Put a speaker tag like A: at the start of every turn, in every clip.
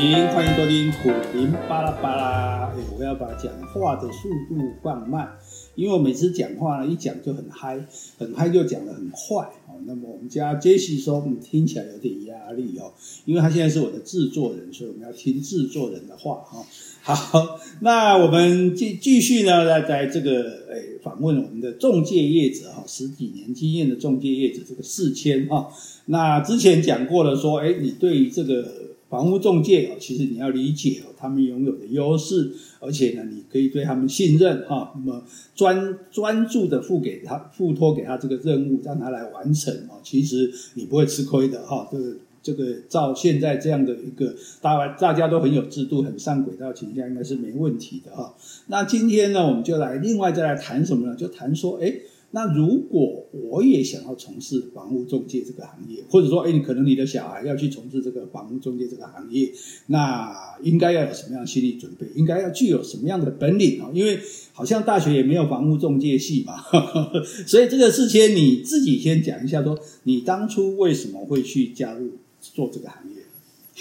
A: 林，欢迎收听苦林巴拉巴拉。哎，我要把讲话的速度放慢，因为我每次讲话呢，一讲就很嗨，很嗨就讲得很快。哦，那么我们家杰西说，嗯，听起来有点压力哦，因为他现在是我的制作人，所以我们要听制作人的话哈。好，那我们继继续呢，在在这个诶访问我们的中介业者哈，十几年经验的中介业者这个四千哈。那之前讲过了，说诶你对于这个。房屋中介哦，其实你要理解哦，他们拥有的优势，而且呢，你可以对他们信任哈。那么专专注的付给他，付托给他这个任务，让他来完成哦。其实你不会吃亏的哈。这个这个照现在这样的一个大大家都很有制度、很上轨道情况下，应该是没问题的哈。那今天呢，我们就来另外再来谈什么呢？就谈说诶那如果我也想要从事房屋中介这个行业，或者说，哎，你可能你的小孩要去从事这个房屋中介这个行业，那应该要有什么样的心理准备？应该要具有什么样的本领啊？因为好像大学也没有房屋中介系嘛，所以这个事情你自己先讲一下，说你当初为什么会去加入做这个行业？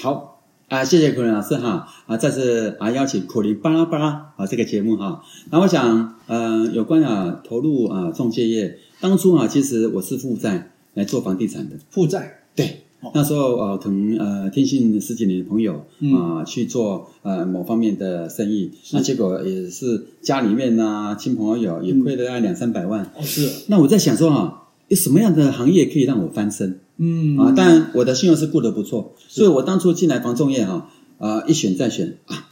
B: 好。啊，谢谢苦林老师哈！啊，再次啊邀请苦林巴拉巴拉啊这个节目哈。那我想，呃，有关啊投入啊中介业，当初啊其实我是负债来做房地产的。
A: 负债？
B: 对，哦、那时候啊可能呃听信十几年的朋友啊、呃、去做呃某方面的生意，那结果也是家里面呐亲朋好友也亏了大概两三百万。
A: 哦，是。
B: 那我在想说啊，有什么样的行业可以让我翻身？嗯。啊，但我的信用是顾得不错，所以我当初进来房仲业哈啊，一选再选啊，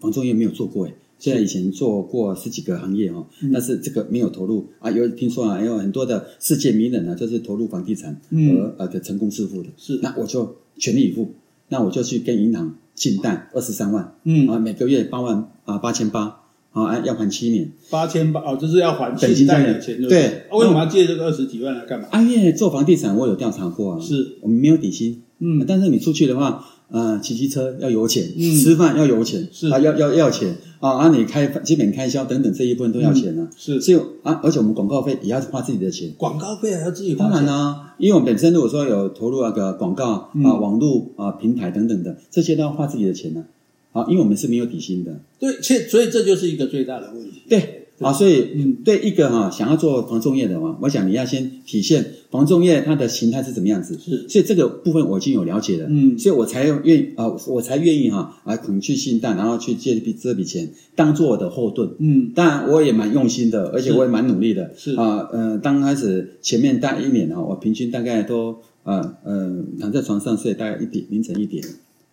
B: 房仲业没有做过诶，虽然以前做过十几个行业哈，但是这个没有投入啊，有听说啊，有很多的世界名人呢，就是投入房地产而呃的成功致富的，是，那我就全力以赴，那我就去跟银行信贷二十三万，嗯。啊，每个月八万啊八千八。好，哎，要还七年，
A: 八千八哦，就是要还本金贷的钱对，对、啊。为什么要借这个二十几万来干嘛？
B: 啊，因为做房地产，我有调查过啊，是我们没有底薪，嗯，但是你出去的话，呃，骑机车要有钱，嗯，吃饭要有钱，是啊，要要要钱啊，啊，你开基本开销等等这一部分都要钱呢、啊嗯，是，所以啊，而且我们广告费也要花自己的钱，
A: 广告费还要自己花，
B: 当然啦、啊，因为我们本身如果说有投入那个广告啊、嗯、网络啊平台等等的，这些都要花自己的钱呢、啊。好，因为我们是没有底薪的，
A: 对，切，所以这就是一个最大的问题。
B: 对，啊，所以，嗯，对一个哈想要做房仲业的话，我想你要先体现房仲业它的形态是怎么样子。是，所以这个部分我已经有了解了，嗯，所以我才愿意啊，我才愿意哈啊，可能去信贷，然后去借这笔这笔钱当做我的后盾。嗯，当然我也蛮用心的，而且我也蛮努力的。是啊，呃，刚开始前面大一年啊，我平均大概都啊呃躺在床上睡大概一点凌晨一点。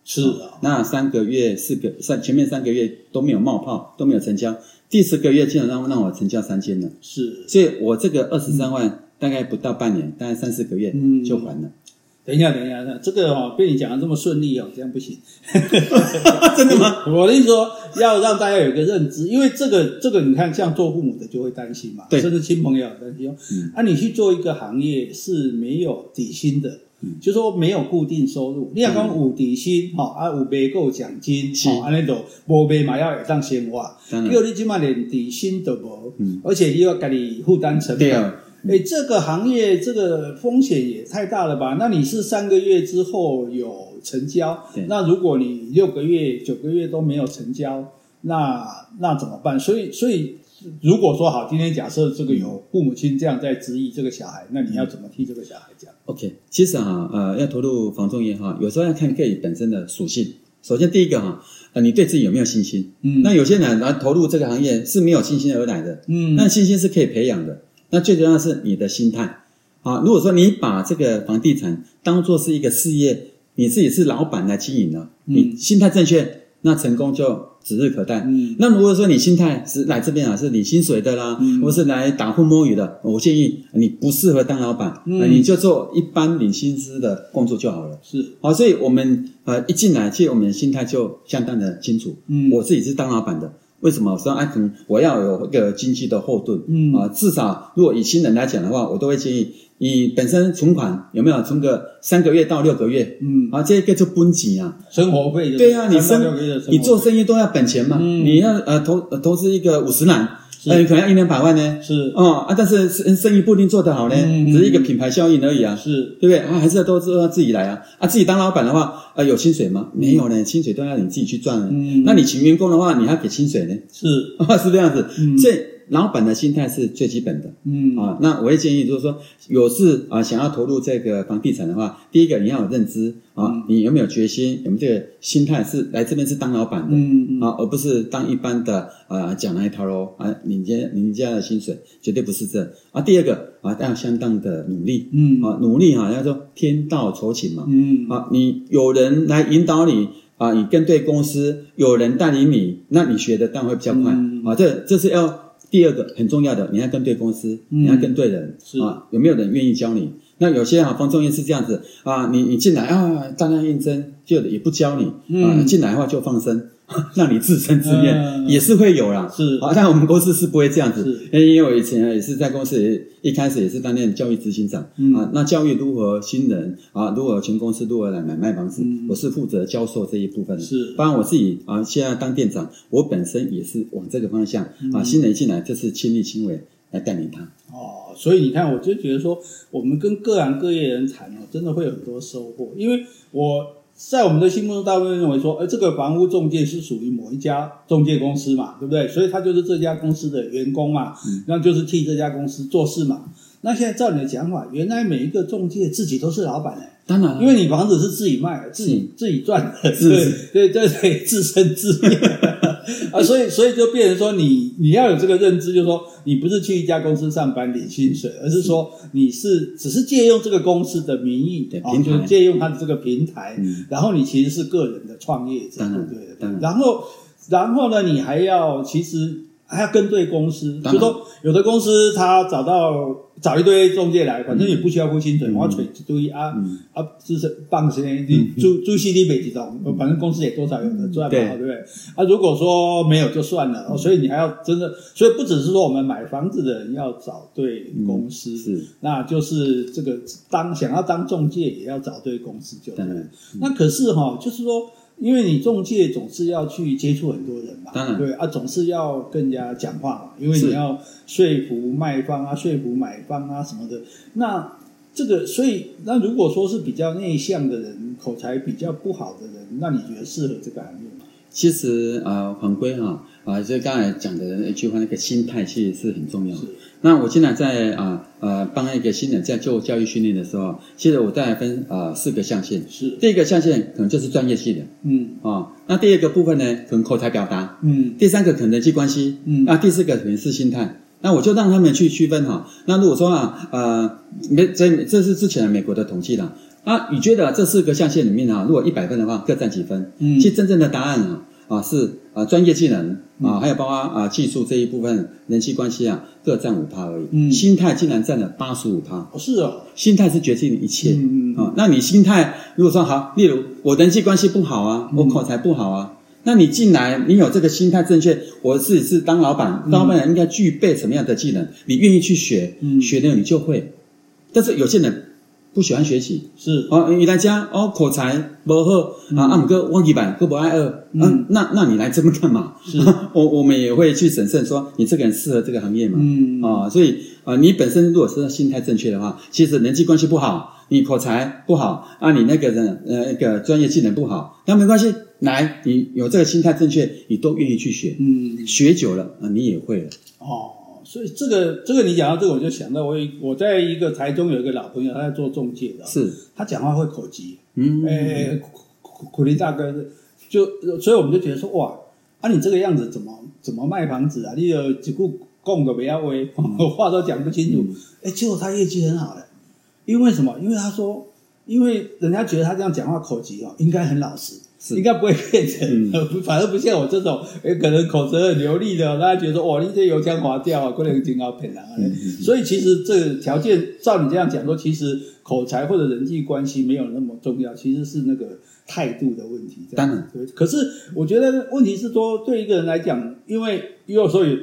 B: 是啊，那三个月、四个三前面三个月都没有冒泡，都没有成交，第四个月基本上让我成交三千了。是，所以我这个二十三万、嗯、大概不到半年，大概三四个月就还了。嗯、
A: 等一下，等一下，这个哈、哦、被你讲的这么顺利哦，这样不行。
B: 真的吗？
A: 我的意思说要让大家有一个认知，因为这个这个你看，像做父母的就会担心嘛，对，甚至亲朋友担心。嗯，啊，你去做一个行业是没有底薪的。嗯、就说没有固定收入，你要讲有底薪，哈、嗯、啊有买够奖金，哈安尼都无卖嘛要会当生活，结果你起码连底薪都无，嗯，而且又要给你负担成本，哎、欸，这个行业这个风险也太大了吧？那你是三个月之后有成交，那如果你六个月、九个月都没有成交，那那怎么办？所以，所以。如果说好，今天假设这个有父母亲这样在质疑这个小孩，那你要怎么替这个小孩讲
B: ？OK，其实哈，呃，要投入房仲业哈，有时候要看个人本身的属性。首先第一个哈，呃，你对自己有没有信心？嗯，那有些人来投入这个行业是没有信心而来的，嗯，那信心是可以培养的。那最重要的是你的心态啊。如果说你把这个房地产当做是一个事业，你自己是老板来经营了，你心态正确，那成功就指日可待。嗯，那如果说你心态是来这边啊，是领薪水的啦，嗯、或是来打混摸鱼的，我建议你不适合当老板，嗯，你就做一般领薪资的工作就好了。是，好，所以我们呃一进来，其实我们的心态就相当的清楚。嗯，我自己是当老板的，为什么？我说哎，可能我要有一个经济的后盾。嗯啊，至少如果以新人来讲的话，我都会建议。你本身存款有没有存个三个月到六个月？嗯，啊，这个就本钱啊，
A: 生活费。
B: 对啊，你生你做生意都要本钱嘛。嗯，你要呃投投资一个五十万，那你可能要一两百万呢，
A: 是
B: 哦啊，但是生生意不一定做得好呢，只是一个品牌效应而已啊，
A: 是
B: 对不对啊？还是要都是要自己来啊啊！自己当老板的话，啊有薪水吗？没有呢，薪水都要你自己去赚呢。嗯，那你请员工的话，你还给薪水呢？
A: 是
B: 啊，是这样子，这。老板的心态是最基本的，嗯。啊，那我也建议就是说，有事啊想要投入这个房地产的话，第一个你要有认知啊，你有没有决心，有没有这个心态是来这边是当老板的，嗯啊，而不是当一般的啊讲那一套喽啊，你家你家的薪水绝对不是这。啊。第二个啊，要相当的努力，嗯。啊，努力哈，要说天道酬勤嘛，嗯。啊，你有人来引导你啊，你跟对公司，有人带领你，那你学的当然会比较快。啊。这这是要。第二个很重要的，你要跟对公司，嗯、你要跟对人，是啊，有没有人愿意教你？那有些啊，方仲业是这样子啊，你你进来啊，大量应征，就也不教你、嗯、啊，进来的话就放生。让你自生自灭、嗯、也是会有啦，是。好像我们公司是不会这样子，因为我以前也是在公司也一开始也是担任教育执行长、嗯、啊，那教育如何新人啊，如何全公司如何来买卖房子，嗯、我是负责教授这一部分的，是，当然我自己啊，现在当店长，我本身也是往这个方向、嗯、啊，新人进来就是亲力亲为来带领他。
A: 哦，所以你看，我就觉得说，我们跟各行各业人谈哦，真的会有很多收获，因为我。在我们的心目中，大部分认为说，哎，这个房屋中介是属于某一家中介公司嘛，对不对？所以他就是这家公司的员工嘛，嗯，那就是替这家公司做事嘛。那现在照你的讲法，原来每一个中介自己都是老板哎。
B: 当然，
A: 因为你房子是自己卖的，自己自己赚的，对对对，自生自灭 啊，所以所以就变成说，你你要有这个认知，就是说，你不是去一家公司上班领薪水，而是说你是只是借用这个公司的名义，啊，就是借用它的这个平台，然后你其实是个人的创业者，对对，然后然后呢，你还要其实还要跟对公司，就说有的公司他找到。找一堆中介来，反正也不需要付薪水，我找一堆啊啊，就是办些你租租 CD 北几栋，反正公司也多少有的赚嘛，对。不对？啊，如果说没有就算了，所以你还要真的，所以不只是说我们买房子的人要找对公司，是，那就是这个当想要当中介也要找对公司就对。那可是哈，就是说。因为你中介总是要去接触很多人嘛，当然对啊，总是要跟人家讲话嘛，因为你要说服卖方啊，说服买方啊什么的。那这个，所以那如果说是比较内向的人，口才比较不好的人，那你觉得适合这个行业吗？
B: 其实啊，反归哈啊，就刚才讲的一句话，那个心态其实是很重要的。那我现在在啊呃帮一个新人在做教育训练的时候，其实我大概分啊四个象限。是第一个象限可能就是专业性的，嗯啊，那第二个部分呢，可能口才表达，嗯，第三个可能人际关系，嗯，那第四个可能是心态。那我就让他们去区分哈。那如果说啊呃没这这是之前美国的统计了啊，你觉得这四个象限里面啊，如果一百分的话，各占几分？嗯，其实真正的答案啊。啊，是啊，专业技能啊，还有包括啊技术这一部分，人际关系啊，各占五趴而已。嗯，心态竟然占了八十五趴。哦，是哦，心态是决定一切。嗯嗯啊，那你心态如果说好，例如我人际关系不好啊，我口才不好啊，那你进来，你有这个心态正确，我自己是当老板，当老板应该具备什么样的技能？你愿意去学，学了你就会。但是有些人。不喜欢学习。是。哦，你来家哦，口才不好啊，阿姆哥忘记版，哥不爱饿，嗯，那那你来这么干嘛？是，我我们也会去审慎说，你这个人适合这个行业嘛？嗯。啊，所以啊，你本身如果是心态正确的话，其实人际关系不好，你口才不好啊，你那个人呃那个专业技能不好，那没关系，来，你有这个心态正确，你都愿意去学，嗯，学久了啊，你也会了。
A: 哦。所以这个这个你讲到这个，我就想到我我在一个台中有一个老朋友，他在做中介的，是，他讲话会口急，嗯，哎，苦苦林大哥就所以我们就觉得说哇，啊你这个样子怎么怎么卖房子啊？你有几股供都不要威，话都讲不清楚，哎，结果他业绩很好的，因为什么？因为他说，因为人家觉得他这样讲话口急哦，应该很老实。是应该不会变成，嗯、反正不像我这种，可能口舌很流利的，大家觉得说，哇，你这油腔滑调啊，可能挺好骗啊。嗯、所以其实这条件，照你这样讲说，其实口才或者人际关系没有那么重要，其实是那个态度的问题。当然，对。可是我觉得问题是说，对一个人来讲，因为有时候也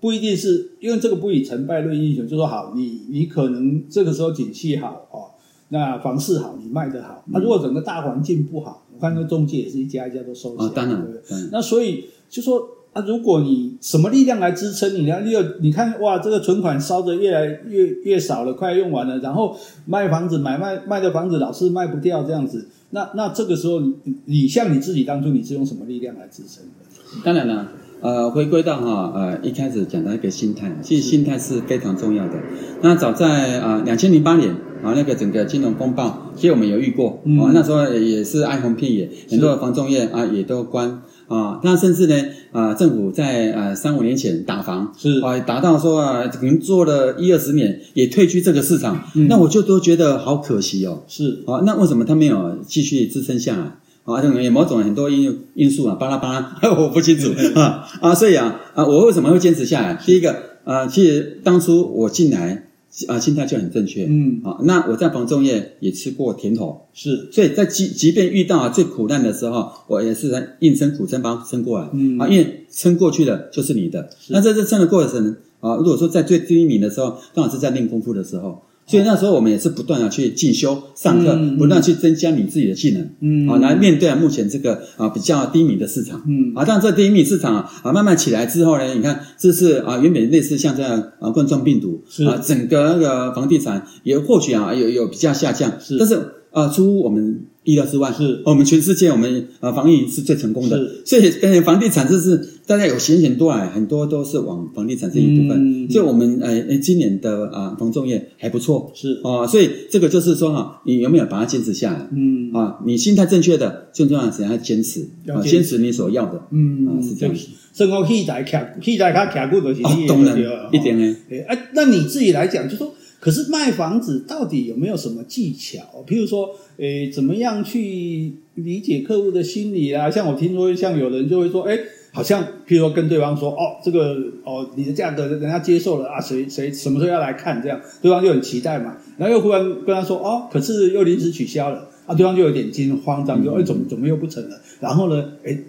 A: 不一定是因为这个不以成败论英雄，就说好，你你可能这个时候景气好哦，那房市好，你卖得好。那、嗯啊、如果整个大环境不好，看那个中介也是一家一家都收起来，哦、当然，对不对？那所以就说啊，如果你什么力量来支撑你呢？你有你看哇，这个存款烧的越来越越少了，快用完了，然后卖房子买卖卖的房子老是卖不掉这样子，那那这个时候你你像你自己当初你是用什么力量来支撑的？
B: 当然了。呃，回归到哈，呃，一开始讲到一个心态，其实心态是非常重要的。那早在啊两千零八年啊，那个整个金融风暴，其实我们有遇过，嗯、啊，那时候也是哀鸿遍野，很多的房仲业啊也都关啊，那甚至呢啊，政府在呃三五年前打房是啊，达到说啊，可能做了一二十年也退居这个市场，嗯、那我就都觉得好可惜哦。是啊，那为什么他没有继续支撑下来？啊，这种也某种很多因因素啊，巴拉巴拉，我不清楚啊啊，所以啊啊，我为什么会坚持下来？第一个啊，其实当初我进来啊，心态就很正确，嗯啊，那我在房仲业也吃过甜头，是，所以在即即便遇到啊最苦难的时候，我也是在硬撑苦撑把它撑过来，嗯啊，因为撑过去的就是你的。那在这撑的过程啊，如果说在最低迷的时候，刚好是在练功夫的时候。所以那时候我们也是不断的去进修、上课，嗯、不断去增加你自己的技能，嗯，啊，来面对啊目前这个啊比较低迷的市场，嗯，啊，但这低迷市场啊啊慢慢起来之后呢，你看这是啊原本类似像这样啊冠状病毒，是。啊整个那个房地产也或许啊有有比较下降，是，但是啊出乎我们。意料之外是，我们全世界我们呃防疫是最成功的，所以呃房地产这是大家有闲钱多来，很多都是往房地产这一部分，嗯、所以我们呃今年的啊房仲业还不错，是啊，所以这个就是说哈，你有没有把它坚持下来？嗯啊，你心态正确的，最重要的是要坚持啊，坚持你所要的，嗯啊是这样子。
A: 生活器材卡器材卡卡固都是你
B: 懂的，一点呢。
A: 哎，那你自己来讲，就说。可是卖房子到底有没有什么技巧？譬如说，诶，怎么样去理解客户的心理啊？像我听说，像有人就会说，诶，好像譬如说跟对方说，哦，这个哦，你的价格人家接受了啊，谁谁什么时候要来看？这样对方就很期待嘛。然后又忽然跟他说，哦，可是又临时取消了啊，对方就有点惊慌张，就诶，怎么怎么又不成了？然后呢，诶。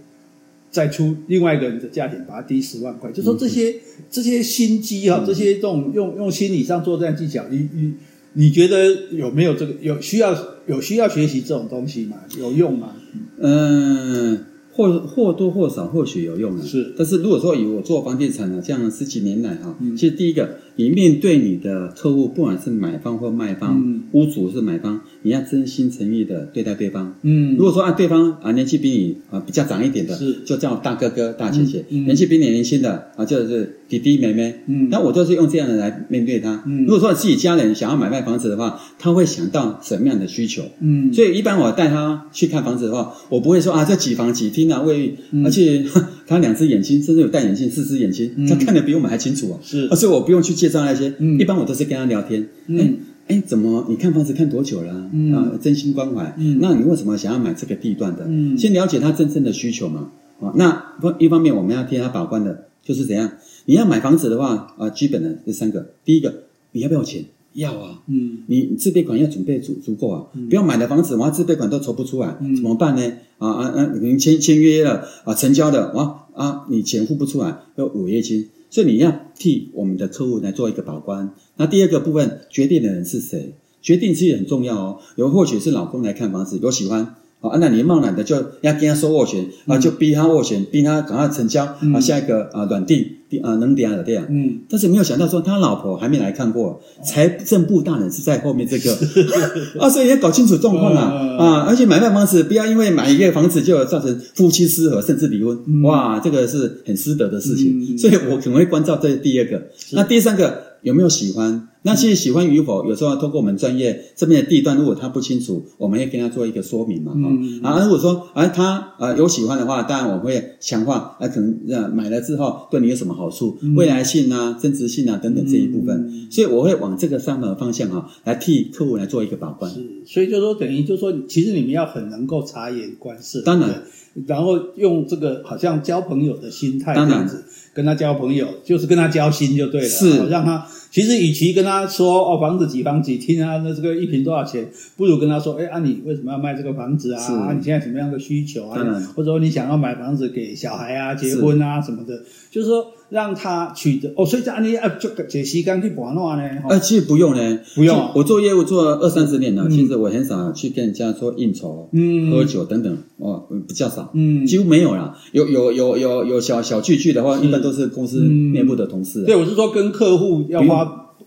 A: 再出另外一个人的价钱，把它低十万块，就说这些这些心机哈，这些这种用用心理上作战技巧，你你你觉得有没有这个有需要有需要学习这种东西吗？有用吗？嗯。
B: 或或多或少或许有用啊，是。但是如果说以我做房地产的这样十几年来哈，嗯、其实第一个，你面对你的客户，不管是买方或卖方，嗯、屋主是买方，你要真心诚意的对待对方。嗯。如果说按对方啊年纪比你啊比较长一点的，是就叫大哥哥大姐姐；嗯嗯、年纪比你年轻的啊就是弟弟妹妹。嗯。那我都是用这样的来面对他。嗯。如果说自己家人想要买卖房子的话，他会想到什么样的需求？嗯。所以一般我带他去看房子的话，我不会说啊这几房几厅。啊卫浴？而且 他两只眼睛，甚至有戴眼镜，四只眼睛，他看得比我们还清楚啊！是，而且我不用去介绍那些，嗯一般我都是跟他聊天。哎哎，怎么？你看房子看多久了？啊，真心关怀。嗯那你为什么想要买这个地段的？嗯先了解他真正的需求嘛。啊，那一方面我们要替他把关的，就是怎样？你要买房子的话，啊，基本的这三个，第一个，你要不要钱？要啊，嗯，你自备款要准备足足够啊，不要买的房子，完自备款都筹不出来，怎么办呢？啊啊啊，你签签约了啊，成交了哇啊，你钱付不出来，要违约金，所以你要替我们的客户来做一个把关。那第二个部分，决定的人是谁？决定其实很重要哦，有或许是老公来看房子，有喜欢。啊，那你贸然的就要跟他说斡旋啊，就逼他斡旋，逼他赶快成交啊，下一个啊软定啊能点的点，嗯，但是没有想到说他老婆还没来看过，财政部大人是在后面这个 啊，所以要搞清楚状况啊啊，而且买卖房子不要因为买一个房子就造成夫妻失和甚至离婚，哇，这个是很失德的事情，所以我可能会关照这第二个，那第三个有没有喜欢？那其实喜欢与否，有时候要通过我们专业这边的地段，如果他不清楚，我们会跟他做一个说明嘛，哈、嗯。啊，如果说啊他呃有喜欢的话，当然我们会强化，啊可能呃买了之后对你有什么好处，嗯、未来性啊、增值性啊等等这一部分，嗯、所以我会往这个三个方向哈来替客户来做一个把关。是，
A: 所以就说等于就说，其实你们要很能够察言观色，
B: 当然，
A: 然后用这个好像交朋友的心态这样子跟他交朋友，就是跟他交心就对了，是让他。其实，与其跟他说哦，房子几房几厅啊，那这个一平多少钱，不如跟他说，哎，啊，你为什么要卖这个房子啊？你现在什么样的需求啊？嗯、或者说你想要买房子给小孩啊、结婚啊什么的，就是说，让他取得哦，所以这案例啊，就解析刚去玩弄呢？
B: 呃，其实不用呢，
A: 不用。
B: 我做业务做了二三十年了，其实我很少去跟人家说应酬、嗯，喝酒等等，哦，比较少，嗯，几乎没有啦。有有有有有小小聚聚的话，一般都是公司内部的同事。
A: 对，我是说跟客户要花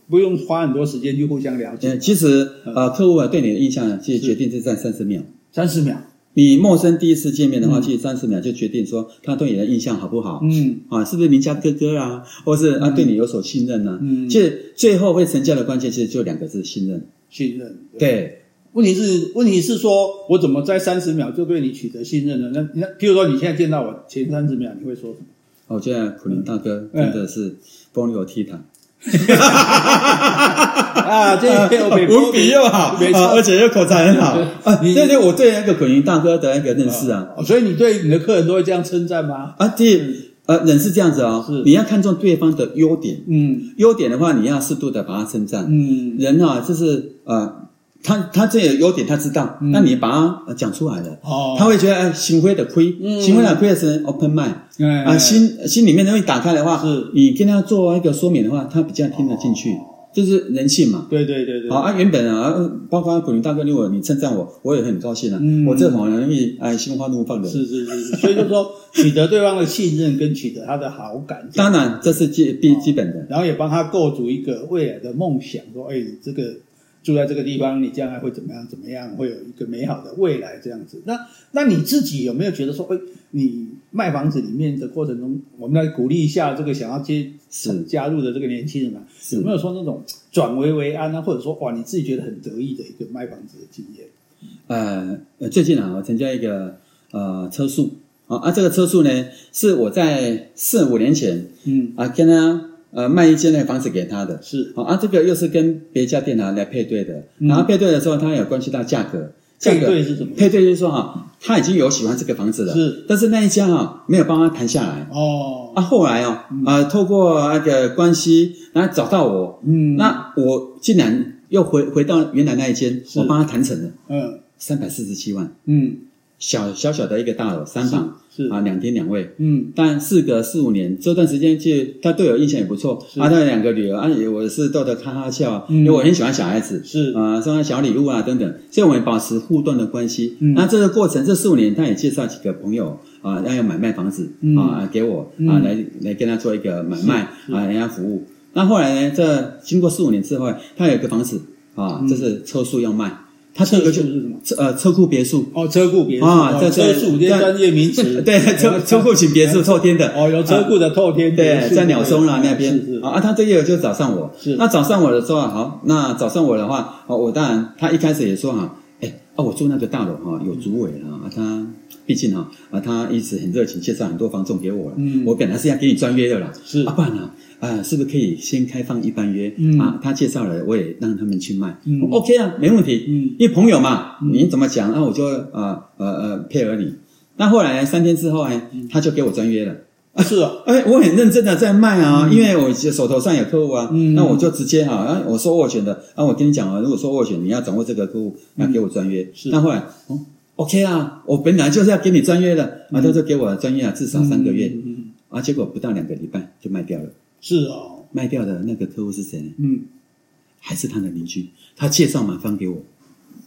A: 不用花很多时间去互相了解。
B: 其实呃，客户啊对你的印象其实决定是在三十秒，
A: 三十秒。
B: 你陌生第一次见面的话，其实三十秒就决定说他对你的印象好不好？嗯，啊，是不是邻家哥哥啊，或是啊对你有所信任呢？嗯，其实最后会成交的关键其实就两个字：信任。
A: 信任。
B: 对，
A: 问题是问题是说我怎么在三十秒就对你取得信任呢？那那，譬如说你现在见到我前三十秒，你会说什么？
B: 我觉得苦林大哥真的是风流倜傥。
A: 哈哈哈！啊，这个
B: 文笔 又好，没错，而且又口才很好 啊。这是我对那个滚云大哥的那个认识啊。
A: 所以你对你的客人都会这样称赞吗？
B: 啊，对呃，人是这样子哦，是你要看重对方的优点，嗯，优点的话，你要适度的把它称赞，嗯，人啊，就是呃。他他这有优点，他知道，那你把他讲出来了，他会觉得哎，心灰的亏，心灰的亏的是 open mind，啊，心心里面容易打开的话，是你跟他做一个说明的话，他比较听得进去，就是人性嘛。
A: 对对对对。好
B: 啊，原本啊，包括苦苓大哥，如果你称赞我，我也很高兴啊。我这种容易哎，心花怒放的。
A: 是是是，所以就说取得对方的信任跟取得他的好感，
B: 当然这是基必基本的，
A: 然后也帮他构筑一个未来的梦想，说哎，这个。住在这个地方，你将来会怎么样？怎么样会有一个美好的未来？这样子，那那你自己有没有觉得说，哎，你卖房子里面的过程中，我们来鼓励一下这个想要接是加入的这个年轻人啊？有没有说那种转危为安啊，或者说哇，你自己觉得很得意的一个卖房子的经验？
B: 呃，最近啊，我参加一个呃车速啊，啊，这个车速呢是我在四五年前，嗯啊，跟他。呃，卖一间那个房子给他的，
A: 是。
B: 好啊，这个又是跟别家电脑来配对的，嗯、然后配对的时候，他有关系到价格，价格
A: 配对是什么？
B: 配对就是说哈，他已经有喜欢这个房子了，是，但是那一家哈没有帮他谈下来，哦，啊，后来哦，嗯、啊，透过那个关系，然后找到我，嗯，那我竟然又回回到原来那一间，我帮他谈成了，嗯，三百四十七万，嗯。小小小的一个大楼，三房是啊，两厅两卫，嗯，但事隔四五年，这段时间其实他对我印象也不错，啊，他的两个女儿啊，我是逗得哈哈笑，因为我很喜欢小孩子，是。啊，送他小礼物啊等等，所以我们保持互动的关系。那这个过程这四五年，他也介绍几个朋友啊，要要买卖房子啊，给我啊，来来跟他做一个买卖啊，人家服务。那后来呢，这经过四五年之后，他有一个房子啊，这是车速要卖。他这个就是什么？车呃车库别墅
A: 哦，车库别墅啊，在车库这些专业名词。
B: 对，车车库型别墅，透天的
A: 哦，有车库的透天。
B: 对，在鸟松啦那边啊，他这个就找上我。是，那找上我的时候，好，那找上我的话，哦，我当然他一开始也说哈，哎，啊，我住那个大楼哈，有主委啊，他毕竟哈啊，他一直很热情，介绍很多房仲给我了。嗯，我本来是要给你专约的啦，是啊，不然呢？啊，是不是可以先开放一般约？嗯啊，他介绍了，我也让他们去卖。嗯，OK 啊，没问题。嗯，因为朋友嘛，你怎么讲，那我就啊呃呃配合你。那后来三天之后呢，他就给我专约了。啊，是啊，哎，我很认真的在卖啊，因为我手头上有客户啊。嗯，那我就直接哈，啊，我说斡旋的啊，我跟你讲啊，如果说斡旋，你要掌握这个客户，那给我专约。是。那后来哦，OK 啊，我本来就是要给你专约的，啊，他就给我专约啊，至少三个月。嗯。啊，结果不到两个礼拜就卖掉了。
A: 是哦，
B: 卖掉的那个客户是谁呢？嗯，还是他的邻居，他介绍买方给我，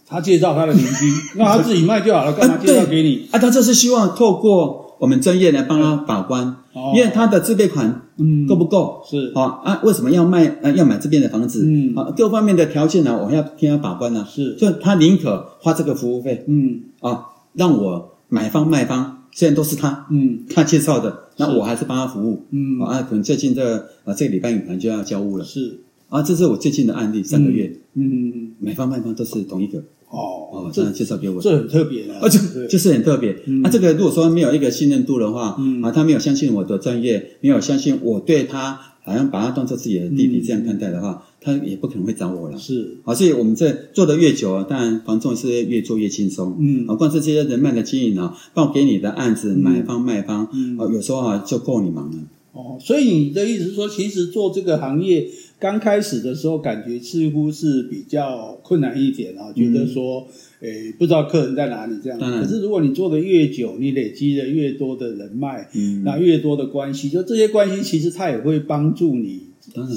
A: 他介绍他的邻居，那他自己卖掉好了，干嘛介绍给你？
B: 啊，他就是希望透过我们专业来帮他把关，因为他的自备款嗯够不够？是啊啊，为什么要卖？呃，要买这边的房子？嗯啊，各方面的条件呢，我要替他把关呢。是，所以他宁可花这个服务费，嗯啊，让我买方卖方。虽然都是他，嗯，他介绍的，那我还是帮他服务，嗯，啊，可能最近这啊这个礼拜可能就要交屋了，是，啊，这是我最近的案例，三个月，嗯，买方卖方都是同一个，哦，哦，这样介绍给我，
A: 这很特别的，
B: 啊，就就是很特别，啊，这个如果说没有一个信任度的话，嗯，啊，他没有相信我的专业，没有相信我对他。好像把他当做自己的弟弟这样看待的话，他也不可能会找我了。是，啊，所以我们这做的越久，当然房仲是越做越轻松。嗯，啊，光是这些人脉的经营啊，报给你的案子，买方卖方，啊，有时候啊就够你忙了。
A: 哦，所以你的意思是说，其实做这个行业，刚开始的时候感觉似乎是比较困难一点啊，觉得说，嗯、诶，不知道客人在哪里这样。嗯、可是如果你做的越久，你累积的越多的人脉，嗯，那越多的关系，就这些关系其实它也会帮助你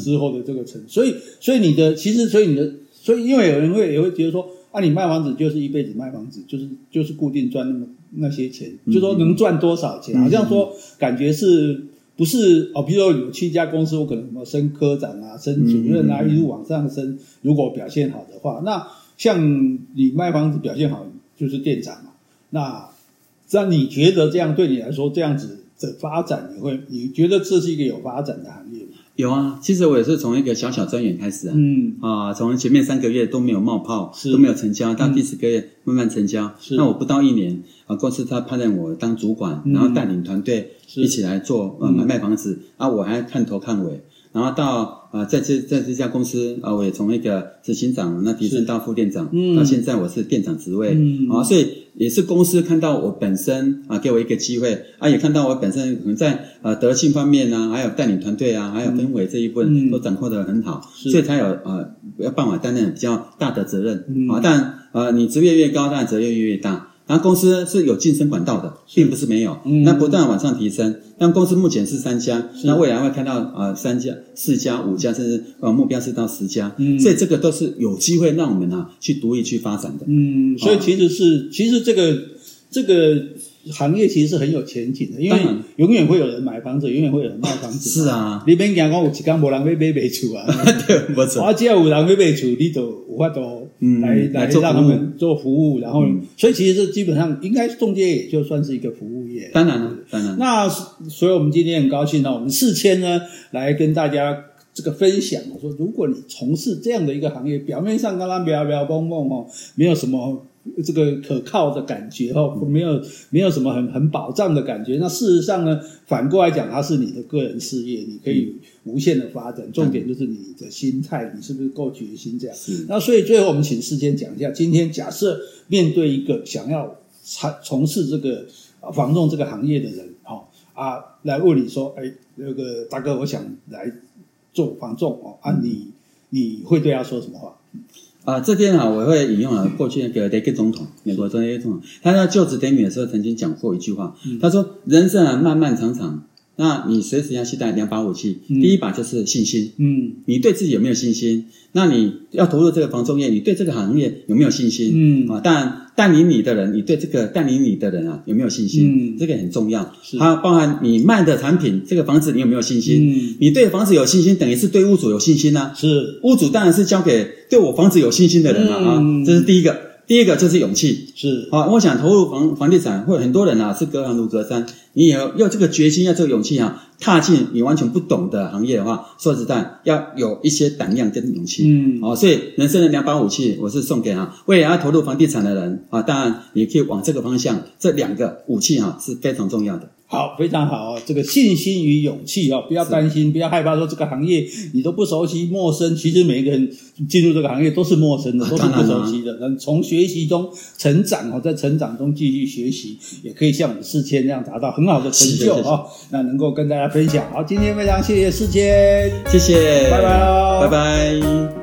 A: 之后的这个成。所以，所以你的其实，所以你的，所以因为有人会也会觉得说，啊，你卖房子就是一辈子卖房子，就是就是固定赚那么那些钱，嗯、就说能赚多少钱，嗯、好像说感觉是。不是哦，比如说有七家公司，我可能什么升科长啊、升主任啊，嗯嗯、一路往上升。如果表现好的话，那像你卖房子表现好，就是店长嘛。那那你觉得这样对你来说，这样子的发展，你会你觉得这是一个有发展的行业吗？
B: 有啊，其实我也是从一个小小专员开始啊，嗯啊，从前面三个月都没有冒泡，是都没有成交，到第十个月慢慢成交。是那我不到一年啊，公司他派任我当主管，嗯、然后带领团队一起来做呃买卖房子、嗯、啊，我还看头看尾。然后到呃，在这在这家公司啊，我也从一个执行长那提升到副店长，嗯，到现在我是店长职位，嗯，啊，所以也是公司看到我本身啊，给我一个机会啊，也看到我本身可能在呃德性方面呢，还有带领团队啊，还有氛围这一部分都掌控的很好，所以才有呃要办法担任比较大的责任，啊，但呃你职位越高，当然责任越越大。然后公司是有晋升管道的，并不是没有，嗯、那不断往上提升。但公司目前是三家，那未来会看到啊、呃、三家、四家、五家，甚至呃目标是到十家。嗯，所以这个都是有机会让我们啊去独立去发展的。
A: 嗯，所以其实是、哦、其实这个这个。行业其实是很有前景的，因为永远会有人买房子，永远会有人卖房子。
B: 是啊，
A: 你别讲讲有几间无人买买厝啊，对，没错。而只要有人买买厝，你就有法度来来让他们做服务，然后，所以其实这基本上应该中介也就算是一个服务业。
B: 当然了，当然。
A: 那所以我们今天很高兴呢，我们四千呢来跟大家这个分享。我说，如果你从事这样的一个行业，表面上刚刚聊聊蹦蹦哦，没有什么。这个可靠的感觉哦，没有没有什么很很保障的感觉。那事实上呢，反过来讲，它是你的个人事业，你可以无限的发展。重点就是你的心态，你是不是够决心这样？那所以最后我们请世坚讲一下，今天假设面对一个想要从从事这个房仲这个行业的人，哈啊，来问你说，哎，那个大哥，我想来做房仲哦，啊，你你会对他说什么话？
B: 啊，这边啊，我会引用啊过去那个雷根总统，美国的雷根总统，他在就职典礼的时候曾经讲过一句话，嗯、他说：“人生啊，漫漫长长。”那你随时要携带两把武器，嗯、第一把就是信心。嗯，你对自己有没有信心？那你要投入这个房仲业，你对这个行业有没有信心？嗯啊，当然带领你的人，你对这个带领你的人啊有没有信心？嗯，这个很重要。是，还有包含你卖的产品，这个房子你有没有信心？嗯，你对房子有信心，等于是对屋主有信心呢、啊。是，屋主当然是交给对我房子有信心的人了啊。嗯、这是第一个。第一个就是勇气，是。啊，我想投入房房地产，会很多人啊是隔行如隔山，你有要要这个决心，要这个勇气啊，踏进你完全不懂的行业的话，说实在，要有一些胆量跟勇气，嗯，哦，所以人生的两把武器，我是送给啊，未来要投入房地产的人啊，当然你可以往这个方向，这两个武器啊是非常重要的。
A: 好，非常好哦。这个信心与勇气哦，不要担心，不要害怕，说这个行业你都不熟悉、陌生。其实每一个人进入这个行业都是陌生的，都是不熟悉的。能从学习中成长哦，在成长中继续学习，也可以像我们世坚这样达到很好的成就哦。那能够跟大家分享。好，今天非常谢谢世坚，
B: 谢谢，
A: 拜拜喽，
B: 拜拜。